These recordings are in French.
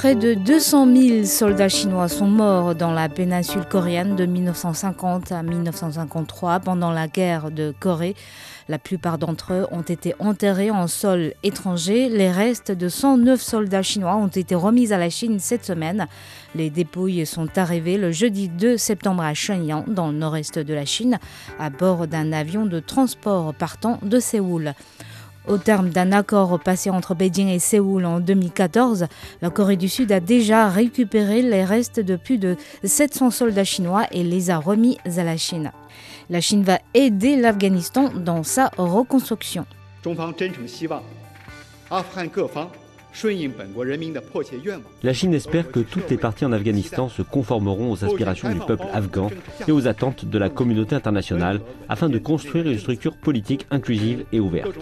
Près de 200 000 soldats chinois sont morts dans la péninsule coréenne de 1950 à 1953 pendant la guerre de Corée. La plupart d'entre eux ont été enterrés en sol étranger. Les restes de 109 soldats chinois ont été remis à la Chine cette semaine. Les dépouilles sont arrivées le jeudi 2 septembre à Shenyang, dans le nord-est de la Chine, à bord d'un avion de transport partant de Séoul. Au terme d'un accord passé entre Beijing et Séoul en 2014, la Corée du Sud a déjà récupéré les restes de plus de 700 soldats chinois et les a remis à la Chine. La Chine va aider l'Afghanistan dans sa reconstruction. La Chine espère que toutes les parties en Afghanistan se conformeront aux aspirations du peuple afghan et aux attentes de la communauté internationale afin de construire une structure politique inclusive et ouverte,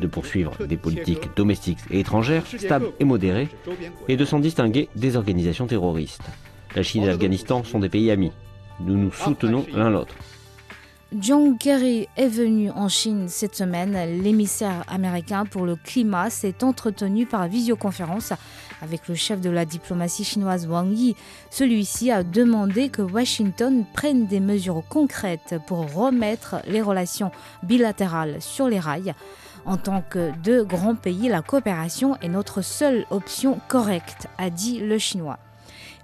de poursuivre des politiques domestiques et étrangères stables et modérées et de s'en distinguer des organisations terroristes. La Chine et l'Afghanistan sont des pays amis. Nous nous soutenons l'un l'autre. John Kerry est venu en Chine cette semaine. L'émissaire américain pour le climat s'est entretenu par visioconférence avec le chef de la diplomatie chinoise Wang Yi. Celui-ci a demandé que Washington prenne des mesures concrètes pour remettre les relations bilatérales sur les rails. En tant que deux grands pays, la coopération est notre seule option correcte, a dit le Chinois.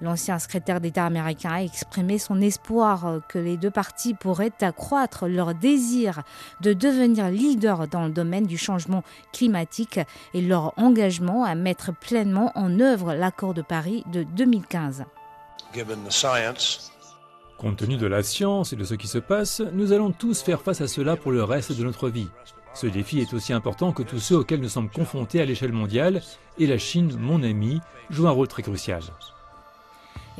L'ancien secrétaire d'État américain a exprimé son espoir que les deux parties pourraient accroître leur désir de devenir leader dans le domaine du changement climatique et leur engagement à mettre pleinement en œuvre l'accord de Paris de 2015. Compte tenu de la science et de ce qui se passe, nous allons tous faire face à cela pour le reste de notre vie. Ce défi est aussi important que tous ceux auxquels nous sommes confrontés à l'échelle mondiale, et la Chine, mon ami, joue un rôle très crucial.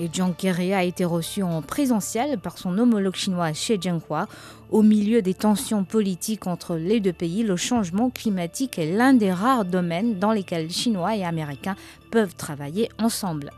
Et John Kerry a été reçu en présentiel par son homologue chinois Xie Zhenhua. Au milieu des tensions politiques entre les deux pays, le changement climatique est l'un des rares domaines dans lesquels Chinois et Américains peuvent travailler ensemble.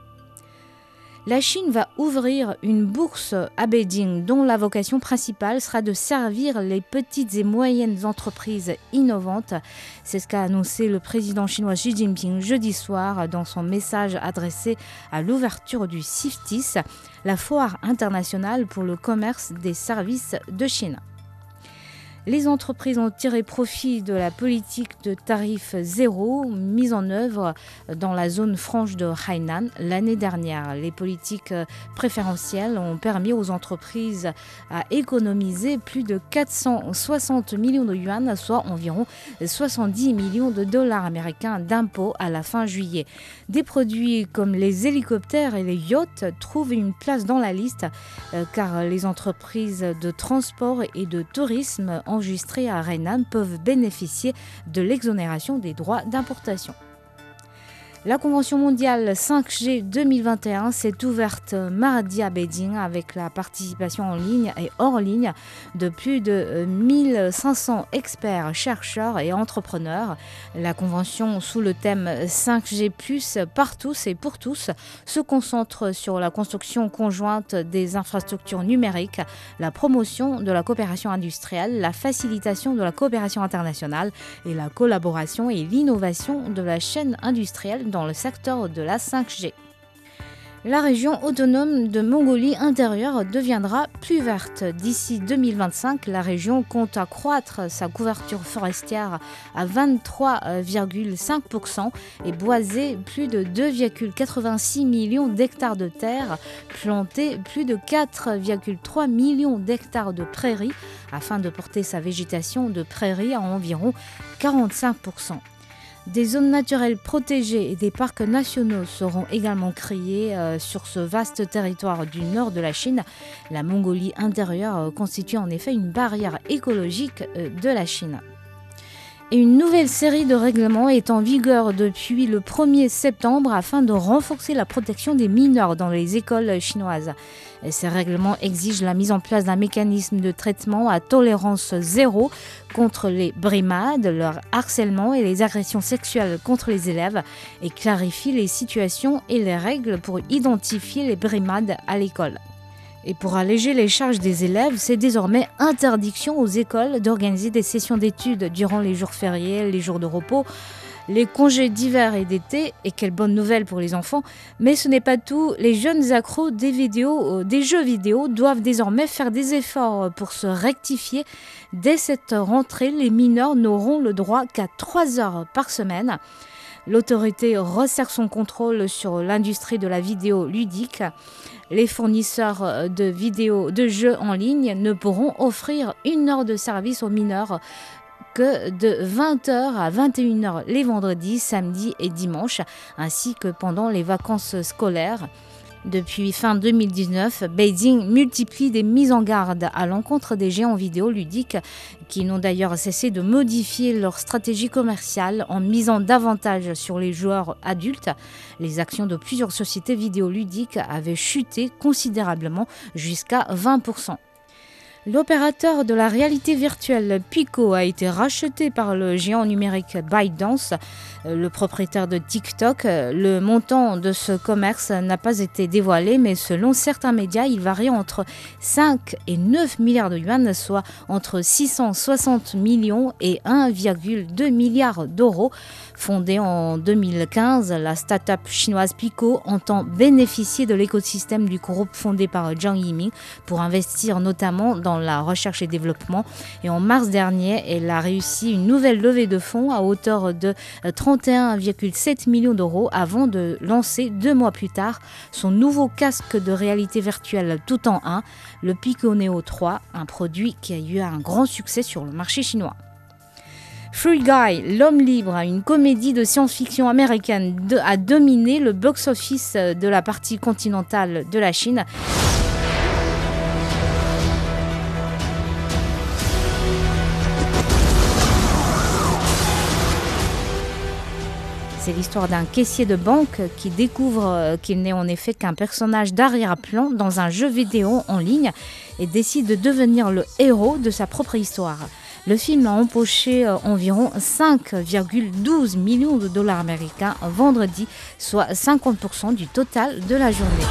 La Chine va ouvrir une bourse à Beijing dont la vocation principale sera de servir les petites et moyennes entreprises innovantes. C'est ce qu'a annoncé le président chinois Xi Jinping jeudi soir dans son message adressé à l'ouverture du CIFTIS, la foire internationale pour le commerce des services de Chine. Les entreprises ont tiré profit de la politique de tarif zéro mise en œuvre dans la zone franche de Hainan l'année dernière. Les politiques préférentielles ont permis aux entreprises à économiser plus de 460 millions de yuan, soit environ 70 millions de dollars américains d'impôts à la fin juillet. Des produits comme les hélicoptères et les yachts trouvent une place dans la liste car les entreprises de transport et de tourisme enregistrés à Hainan peuvent bénéficier de l'exonération des droits d'importation. La Convention mondiale 5G 2021 s'est ouverte mardi à Beijing avec la participation en ligne et hors ligne de plus de 1500 experts, chercheurs et entrepreneurs. La convention sous le thème 5G ⁇ par tous et pour tous se concentre sur la construction conjointe des infrastructures numériques, la promotion de la coopération industrielle, la facilitation de la coopération internationale et la collaboration et l'innovation de la chaîne industrielle dans le secteur de la 5G. La région autonome de Mongolie intérieure deviendra plus verte. D'ici 2025, la région compte accroître sa couverture forestière à 23,5% et boiser plus de 2,86 millions d'hectares de terre, planter plus de 4,3 millions d'hectares de prairies afin de porter sa végétation de prairies à environ 45%. Des zones naturelles protégées et des parcs nationaux seront également créés euh, sur ce vaste territoire du nord de la Chine. La Mongolie intérieure euh, constitue en effet une barrière écologique euh, de la Chine. Une nouvelle série de règlements est en vigueur depuis le 1er septembre afin de renforcer la protection des mineurs dans les écoles chinoises. ces règlements exigent la mise en place d'un mécanisme de traitement à tolérance zéro contre les brimades, leur harcèlement et les agressions sexuelles contre les élèves et clarifient les situations et les règles pour identifier les brimades à l'école. Et pour alléger les charges des élèves, c'est désormais interdiction aux écoles d'organiser des sessions d'études durant les jours fériés, les jours de repos, les congés d'hiver et d'été, et quelle bonne nouvelle pour les enfants. Mais ce n'est pas tout, les jeunes accros des, euh, des jeux vidéo doivent désormais faire des efforts pour se rectifier. Dès cette rentrée, les mineurs n'auront le droit qu'à 3 heures par semaine. L'autorité resserre son contrôle sur l'industrie de la vidéo ludique. Les fournisseurs de vidéos de jeux en ligne ne pourront offrir une heure de service aux mineurs que de 20h à 21h les vendredis, samedis et dimanches, ainsi que pendant les vacances scolaires. Depuis fin 2019, Beijing multiplie des mises en garde à l'encontre des géants vidéo ludiques qui n'ont d'ailleurs cessé de modifier leur stratégie commerciale en misant davantage sur les joueurs adultes. Les actions de plusieurs sociétés vidéoludiques avaient chuté considérablement jusqu'à 20%. L'opérateur de la réalité virtuelle Pico a été racheté par le géant numérique ByteDance, euh, le propriétaire de TikTok. Le montant de ce commerce n'a pas été dévoilé, mais selon certains médias, il varie entre 5 et 9 milliards de yuan, soit entre 660 millions et 1,2 milliard d'euros. Fondée en 2015, la start-up chinoise Pico entend bénéficier de l'écosystème du groupe fondé par Zhang Yiming pour investir notamment dans la recherche et développement. Et en mars dernier, elle a réussi une nouvelle levée de fonds à hauteur de 31,7 millions d'euros avant de lancer deux mois plus tard son nouveau casque de réalité virtuelle tout en un, le Pico Neo 3, un produit qui a eu un grand succès sur le marché chinois. Free Guy, L'homme libre, une comédie de science-fiction américaine, a dominé le box-office de la partie continentale de la Chine. C'est l'histoire d'un caissier de banque qui découvre euh, qu'il n'est en effet qu'un personnage d'arrière-plan dans un jeu vidéo en ligne et décide de devenir le héros de sa propre histoire. Le film a empoché euh, environ 5,12 millions de dollars américains vendredi, soit 50% du total de la journée.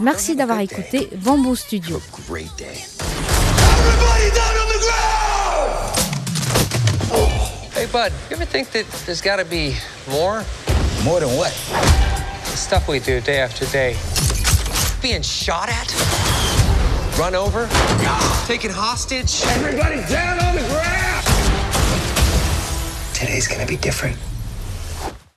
Merci d'avoir écouté Bamboo Studio. Hey, bud, you ever think that there's got to be more? More than what? The stuff we do day after day. Being shot at, run over, taken hostage? Everybody down on the ground! Today's gonna be different.